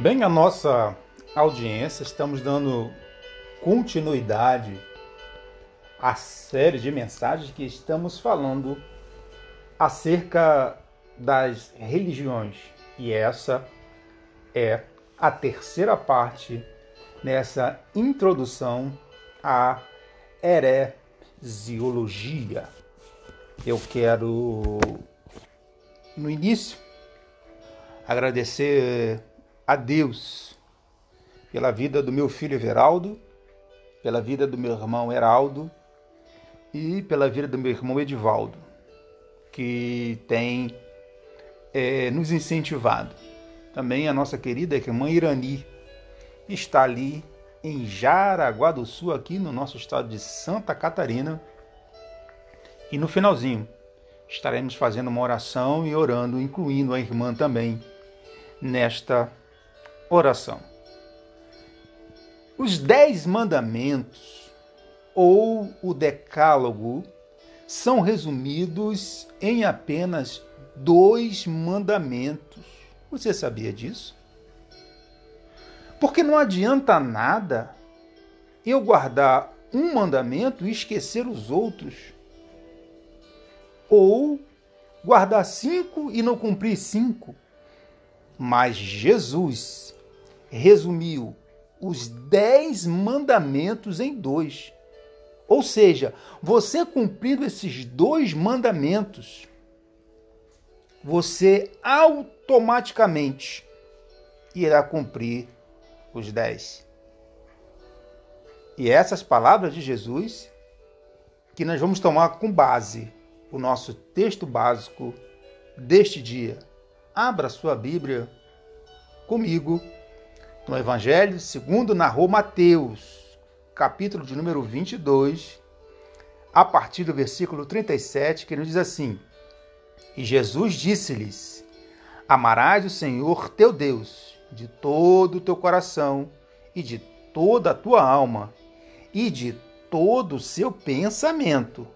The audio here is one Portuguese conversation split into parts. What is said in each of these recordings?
Bem, a nossa audiência, estamos dando continuidade à série de mensagens que estamos falando acerca das religiões. E essa é a terceira parte nessa introdução à heresiologia. Eu quero, no início, agradecer a Deus pela vida do meu filho Everaldo, pela vida do meu irmão Heraldo e pela vida do meu irmão Edivaldo, que tem é, nos incentivado. Também a nossa querida irmã Irani está ali em Jaraguá do Sul, aqui no nosso estado de Santa Catarina. E no finalzinho estaremos fazendo uma oração e orando, incluindo a irmã também nesta oração. Os Dez Mandamentos ou o Decálogo são resumidos em apenas dois mandamentos. Você sabia disso? Porque não adianta nada eu guardar um mandamento e esquecer os outros. Ou guardar cinco e não cumprir cinco. Mas Jesus resumiu os dez mandamentos em dois. Ou seja, você cumprindo esses dois mandamentos, você automaticamente irá cumprir os dez. E essas palavras de Jesus que nós vamos tomar com base o nosso texto básico deste dia. Abra sua Bíblia comigo no Evangelho segundo narrou Mateus, capítulo de número 22, a partir do versículo 37, que nos diz assim: E Jesus disse-lhes: Amarás o Senhor teu Deus de todo o teu coração e de toda a tua alma e de todo o seu pensamento.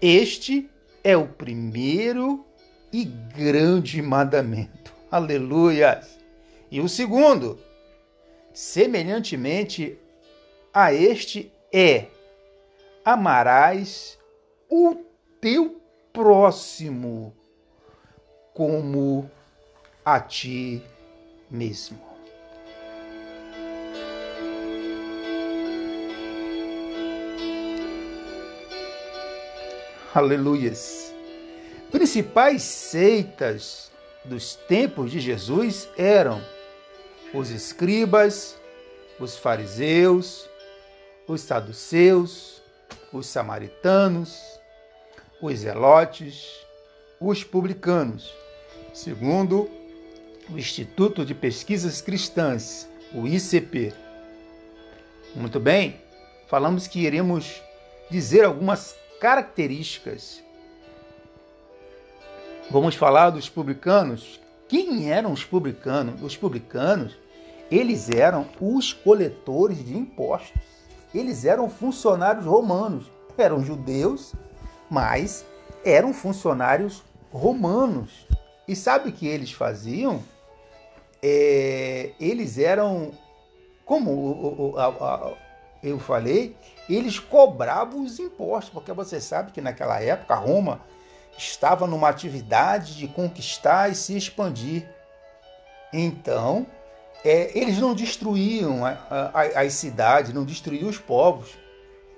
Este é o primeiro e grande mandamento. Aleluias! E o segundo, semelhantemente a este, é: amarás o teu próximo como a ti mesmo. Aleluias. Principais seitas dos tempos de Jesus eram os escribas, os fariseus, os saduceus, os samaritanos, os zelotes, os publicanos, segundo o Instituto de Pesquisas Cristãs, o ICP. Muito bem, falamos que iremos dizer algumas características. Vamos falar dos publicanos. Quem eram os publicanos? Os publicanos, eles eram os coletores de impostos. Eles eram funcionários romanos. Eram judeus, mas eram funcionários romanos. E sabe o que eles faziam? É, eles eram, como eu falei, eles cobravam os impostos, porque você sabe que naquela época Roma estava numa atividade de conquistar e se expandir. Então, é, eles não destruíam a, a, as cidades, não destruíam os povos,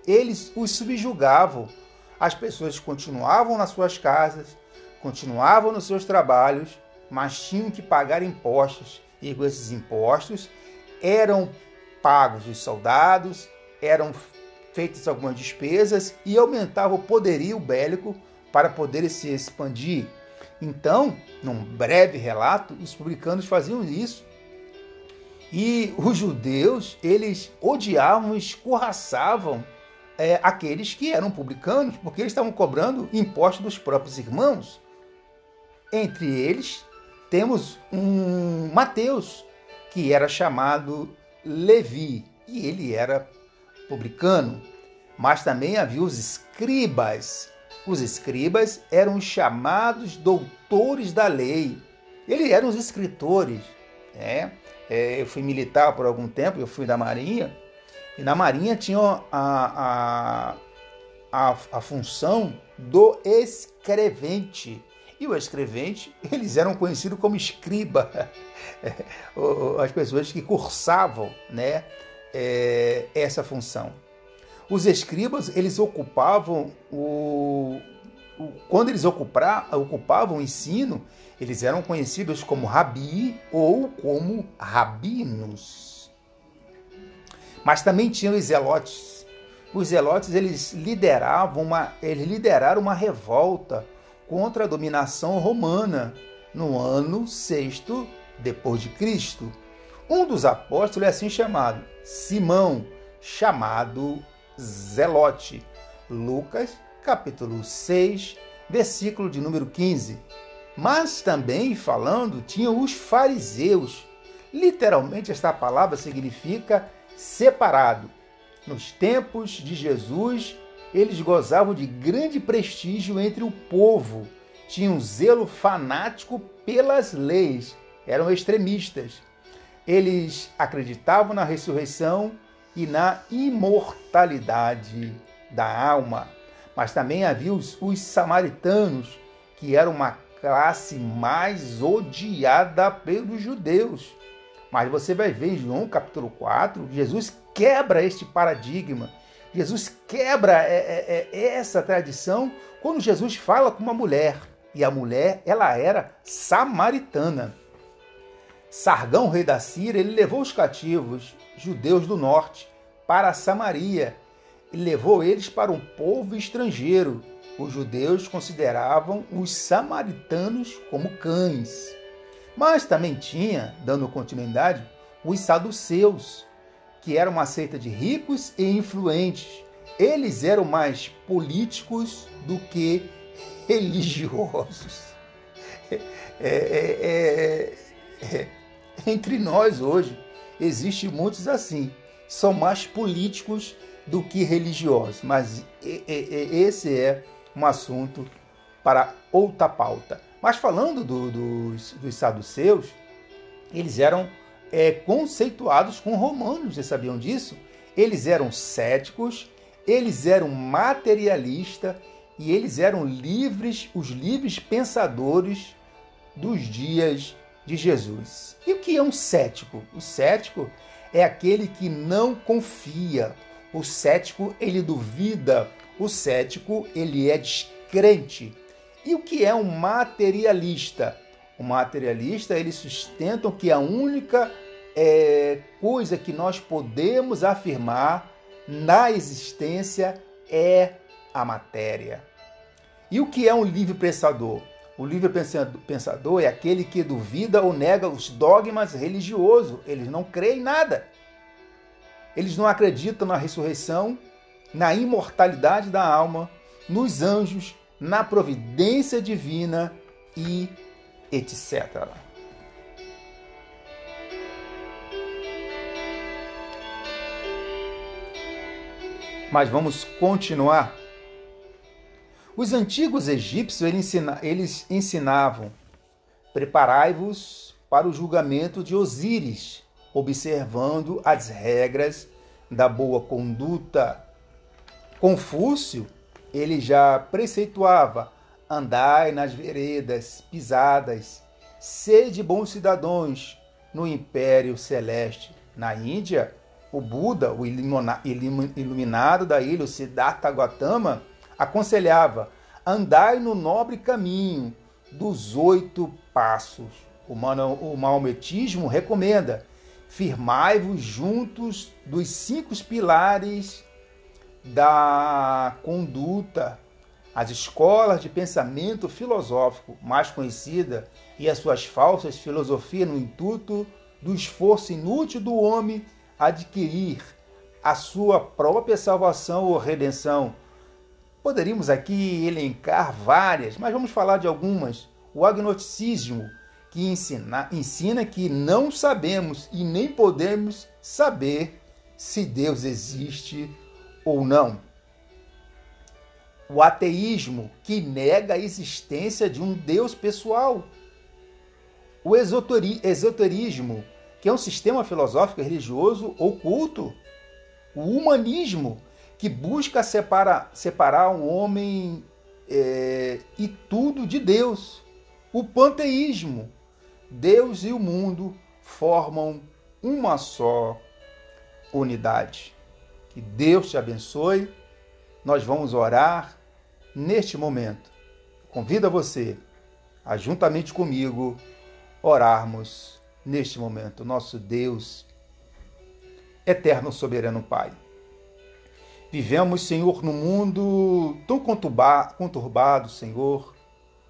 eles os subjugavam. As pessoas continuavam nas suas casas, continuavam nos seus trabalhos, mas tinham que pagar impostos. E com esses impostos eram pagos os soldados, eram feitas algumas despesas e aumentava o poderio bélico para poder se expandir. Então, num breve relato, os publicanos faziam isso. E os judeus, eles odiavam, escorraçavam é, aqueles que eram publicanos, porque eles estavam cobrando impostos dos próprios irmãos. Entre eles, temos um Mateus, que era chamado Levi, e ele era publicano. Mas também havia os escribas, os escribas eram os chamados doutores da lei. Eles eram os escritores. Né? É, eu fui militar por algum tempo, eu fui da Marinha, e na Marinha tinha a, a, a, a função do escrevente. E o escrevente, eles eram conhecidos como escriba, as pessoas que cursavam né, é, essa função. Os escribas, eles ocupavam o, o quando eles ocupar, ocupavam o ensino, eles eram conhecidos como rabi ou como rabinos. Mas também tinham os zelotes. Os zelotes eles lideravam uma, eles lideraram uma revolta contra a dominação romana no ano sexto depois de Cristo. Um dos apóstolos é assim chamado, Simão, chamado Zelote. Lucas, capítulo 6, versículo de número 15. Mas também falando, tinham os fariseus. Literalmente, esta palavra significa separado. Nos tempos de Jesus, eles gozavam de grande prestígio entre o povo, tinham zelo fanático pelas leis, eram extremistas. Eles acreditavam na ressurreição e na imortalidade da alma. Mas também havia os, os samaritanos, que eram uma classe mais odiada pelos judeus. Mas você vai ver em João capítulo 4, Jesus quebra este paradigma. Jesus quebra é, é, é, essa tradição quando Jesus fala com uma mulher. E a mulher, ela era samaritana. Sargão, rei da Síria, ele levou os cativos judeus do norte para Samaria e levou eles para um povo estrangeiro os judeus consideravam os samaritanos como cães. Mas também tinha, dando continuidade, os saduceus, que eram uma seita de ricos e influentes. Eles eram mais políticos do que religiosos. É, é, é, é entre nós hoje, existem muitos assim. São mais políticos do que religiosos. Mas esse é um assunto para outra pauta. Mas falando do, dos, dos saduceus, eles eram é, conceituados com romanos, vocês sabiam disso? Eles eram céticos, eles eram materialistas e eles eram livres, os livres pensadores dos dias de Jesus. E o que é um cético? O cético é aquele que não confia. O cético, ele duvida o cético, ele é descrente. E o que é um materialista? O materialista, ele sustenta que a única é, coisa que nós podemos afirmar na existência é a matéria. E o que é um livre pensador? O livre pensador é aquele que duvida ou nega os dogmas religiosos. Eles não creem em nada. Eles não acreditam na ressurreição, na imortalidade da alma, nos anjos, na providência divina e etc. Mas vamos continuar. Os antigos egípcios eles ensinavam: preparai-vos para o julgamento de Osíris, observando as regras da boa conduta Confúcio, ele já preceituava: andai nas veredas pisadas, sede bons cidadãos no império celeste. Na Índia, o Buda, o iluminado da ilha, o Siddhartha Gautama, aconselhava: andai no nobre caminho dos oito passos. O maometismo recomenda: firmai-vos juntos dos cinco pilares da conduta, as escolas de pensamento filosófico mais conhecida e as suas falsas filosofias no intuito do esforço inútil do homem adquirir a sua própria salvação ou redenção. Poderíamos aqui elencar várias, mas vamos falar de algumas. O agnosticismo, que ensina, ensina que não sabemos e nem podemos saber se Deus existe ou não. O ateísmo, que nega a existência de um Deus pessoal. o esoterismo, que é um sistema filosófico religioso oculto, o humanismo, que busca separar, separar o homem é, e tudo de Deus, o panteísmo, Deus e o mundo formam uma só unidade. Que Deus te abençoe. Nós vamos orar neste momento. Convido a você a, juntamente comigo, orarmos neste momento. Nosso Deus, eterno soberano Pai. Vivemos, Senhor, num mundo tão conturbado, Senhor.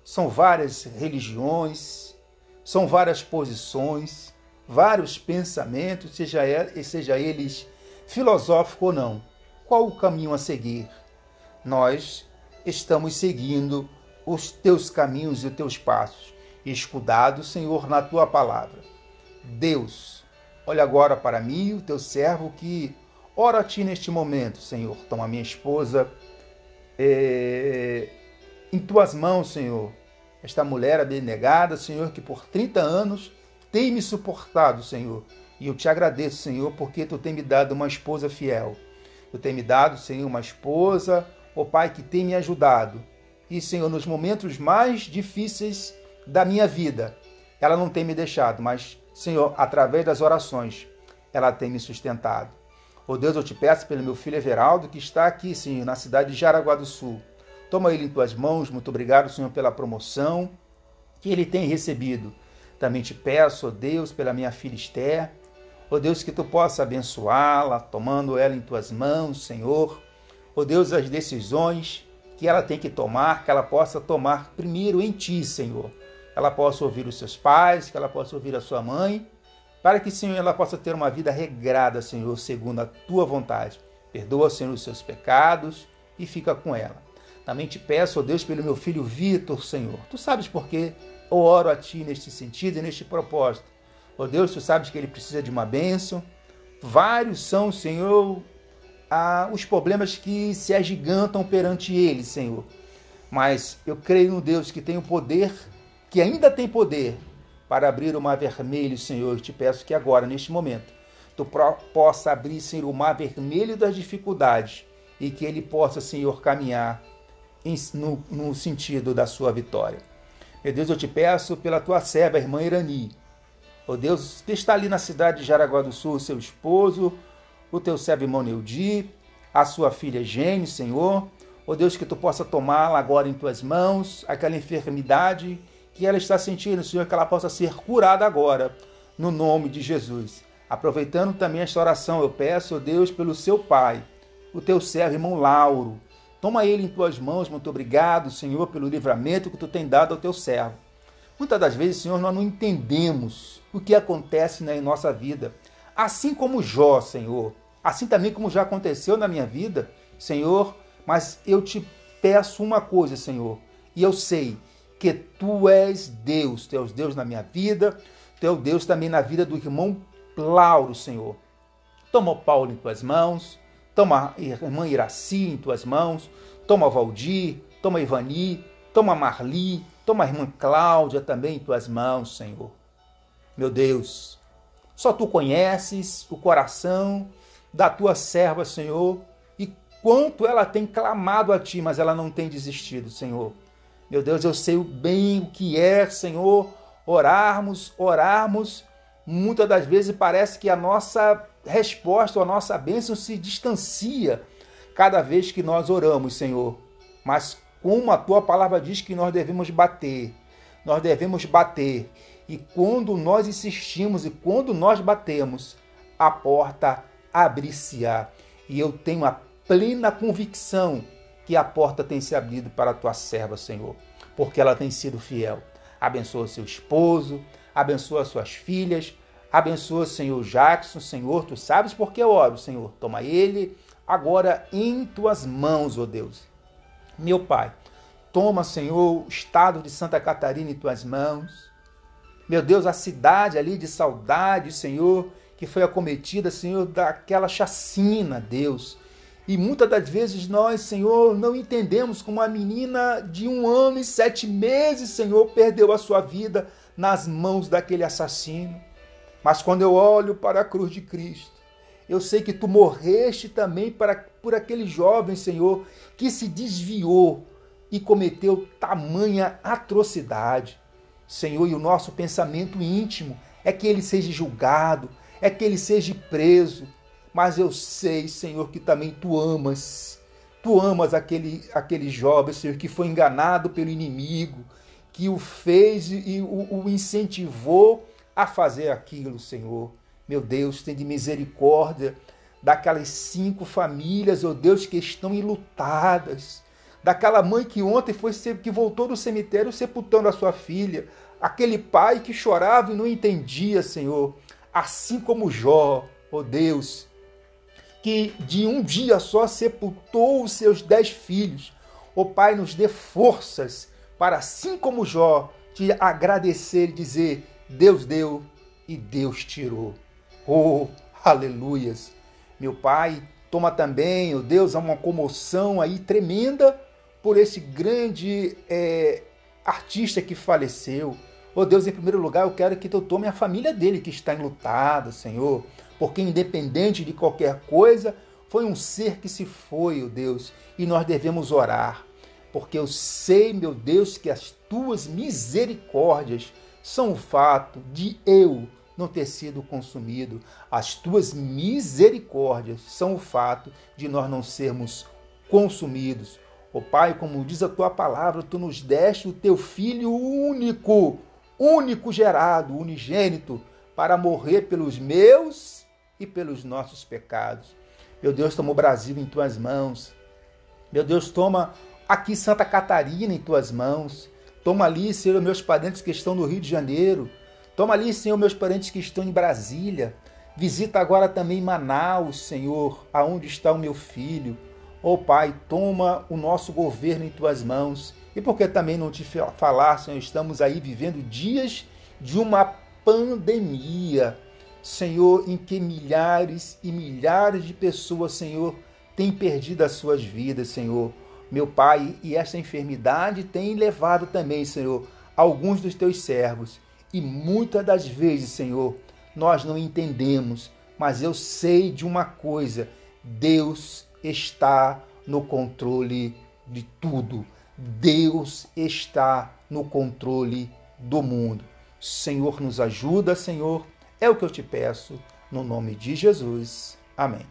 São várias religiões, são várias posições, vários pensamentos, seja, seja eles filosóficos ou não. Qual o caminho a seguir? Nós estamos seguindo os teus caminhos e os teus passos, escudado, Senhor, na tua palavra. Deus, olha agora para mim, o teu servo, que ora a ti neste momento, Senhor. Toma minha esposa é, em tuas mãos, Senhor. Esta mulher abnegada, Senhor, que por 30 anos tem me suportado, Senhor. E eu te agradeço, Senhor, porque tu tem me dado uma esposa fiel. Tu tem me dado, Senhor, uma esposa, ó oh Pai, que tem me ajudado e, Senhor, nos momentos mais difíceis da minha vida, ela não tem me deixado, mas, Senhor, através das orações, ela tem me sustentado. Oh Deus, eu te peço pelo meu filho Everaldo, que está aqui, Senhor, na cidade de Jaraguá do Sul. Toma ele em tuas mãos. Muito obrigado, Senhor, pela promoção que ele tem recebido. Também te peço, oh Deus, pela minha filha Esther. Oh Deus, que tu possa abençoá-la, tomando ela em tuas mãos, Senhor. Oh Deus, as decisões que ela tem que tomar, que ela possa tomar primeiro em ti, Senhor. Ela possa ouvir os seus pais, que ela possa ouvir a sua mãe, para que, Senhor, ela possa ter uma vida regrada, Senhor, segundo a tua vontade. Perdoa, Senhor, os seus pecados e fica com ela. Também te peço, ó Deus, pelo meu filho Vitor, Senhor. Tu sabes por quê? Eu oro a ti neste sentido e neste propósito. Ó Deus, tu sabes que ele precisa de uma bênção. Vários são, Senhor, os problemas que se agigantam perante ele, Senhor. Mas eu creio no Deus que tem o poder, que ainda tem poder, para abrir o mar vermelho, Senhor. Eu te peço que agora, neste momento, tu possa abrir, Senhor, o mar vermelho das dificuldades e que ele possa, Senhor, caminhar no, no sentido da sua vitória. Meu Deus, eu te peço pela tua serva, irmã Irani. Ó Deus, que está ali na cidade de Jaraguá do Sul, seu esposo, o teu servo irmão Neudi, a sua filha Gene, Senhor. Ó Deus, que tu possa tomá-la agora em tuas mãos, aquela enfermidade que ela está sentindo, Senhor, que ela possa ser curada agora, no nome de Jesus. Aproveitando também esta oração, eu peço, ó Deus, pelo seu pai, o teu servo, irmão Lauro. Toma ele em tuas mãos, muito obrigado, Senhor, pelo livramento que tu tem dado ao teu servo. Muitas das vezes, Senhor, nós não entendemos o que acontece na nossa vida. Assim como Jó, Senhor, assim também como já aconteceu na minha vida, Senhor, mas eu te peço uma coisa, Senhor, e eu sei que tu és Deus, tu és Deus na minha vida, tu és Deus também na vida do irmão Lauro, Senhor. Toma o Paulo em tuas mãos, toma a irmã Iraci em tuas mãos, toma Valdir, toma Ivani, toma Marli, toma a irmã Cláudia também em tuas mãos, Senhor. Meu Deus, só tu conheces o coração da tua serva, Senhor, e quanto ela tem clamado a ti, mas ela não tem desistido, Senhor. Meu Deus, eu sei bem o que é, Senhor, orarmos, orarmos. Muitas das vezes parece que a nossa resposta, a nossa bênção se distancia cada vez que nós oramos, Senhor. Mas como a tua palavra diz que nós devemos bater, nós devemos bater e quando nós insistimos e quando nós batemos, a porta abrir-se-á. E eu tenho a plena convicção que a porta tem se abrido para a tua serva, Senhor, porque ela tem sido fiel. Abençoa seu esposo, abençoa suas filhas, abençoa Senhor Jackson, Senhor, tu sabes por que eu oro, Senhor. Toma ele agora em tuas mãos, ó oh Deus. Meu Pai, toma, Senhor, o estado de Santa Catarina em tuas mãos. Meu Deus, a cidade ali de saudade, Senhor, que foi acometida, Senhor, daquela chacina, Deus. E muitas das vezes nós, Senhor, não entendemos como a menina de um ano e sete meses, Senhor, perdeu a sua vida nas mãos daquele assassino. Mas quando eu olho para a cruz de Cristo, eu sei que tu morreste também para, por aquele jovem, Senhor, que se desviou e cometeu tamanha atrocidade. Senhor, e o nosso pensamento íntimo é que ele seja julgado, é que ele seja preso. Mas eu sei, Senhor, que também tu amas. Tu amas aquele, aquele jovem, Senhor, que foi enganado pelo inimigo, que o fez e o, o incentivou a fazer aquilo, Senhor. Meu Deus, tem de misericórdia daquelas cinco famílias, oh Deus, que estão enlutadas. Daquela mãe que ontem foi que voltou do cemitério sepultando a sua filha. Aquele pai que chorava e não entendia, Senhor. Assim como Jó, oh Deus, que de um dia só sepultou os seus dez filhos. O oh Pai, nos dê forças para, assim como Jó, te agradecer e dizer: Deus deu e Deus tirou. Oh, aleluias! Meu Pai, toma também, oh Deus, uma comoção aí tremenda por esse grande é, artista que faleceu. Oh Deus, em primeiro lugar, eu quero que tu tome a família dele que está enlutada, Senhor, porque independente de qualquer coisa, foi um ser que se foi, oh Deus, e nós devemos orar, porque eu sei, meu Deus, que as tuas misericórdias são o fato de eu não ter sido consumido. As tuas misericórdias são o fato de nós não sermos consumidos. Ó Pai, como diz a tua palavra, tu nos deste o teu filho único, único gerado, unigênito, para morrer pelos meus e pelos nossos pecados. Meu Deus, toma o Brasil em tuas mãos. Meu Deus, toma aqui Santa Catarina em tuas mãos. Toma ali, Senhor, meus parentes que estão no Rio de Janeiro. Toma ali, Senhor, meus parentes que estão em Brasília. Visita agora também Manaus, Senhor, aonde está o meu filho. Ó oh, Pai, toma o nosso governo em tuas mãos. E por que também não te falar, Senhor, estamos aí vivendo dias de uma pandemia, Senhor, em que milhares e milhares de pessoas, Senhor, têm perdido as suas vidas, Senhor. Meu Pai, e essa enfermidade tem levado também, Senhor, alguns dos teus servos e muitas das vezes, Senhor, nós não entendemos, mas eu sei de uma coisa: Deus está no controle de tudo. Deus está no controle do mundo. Senhor, nos ajuda, Senhor. É o que eu te peço, no nome de Jesus. Amém.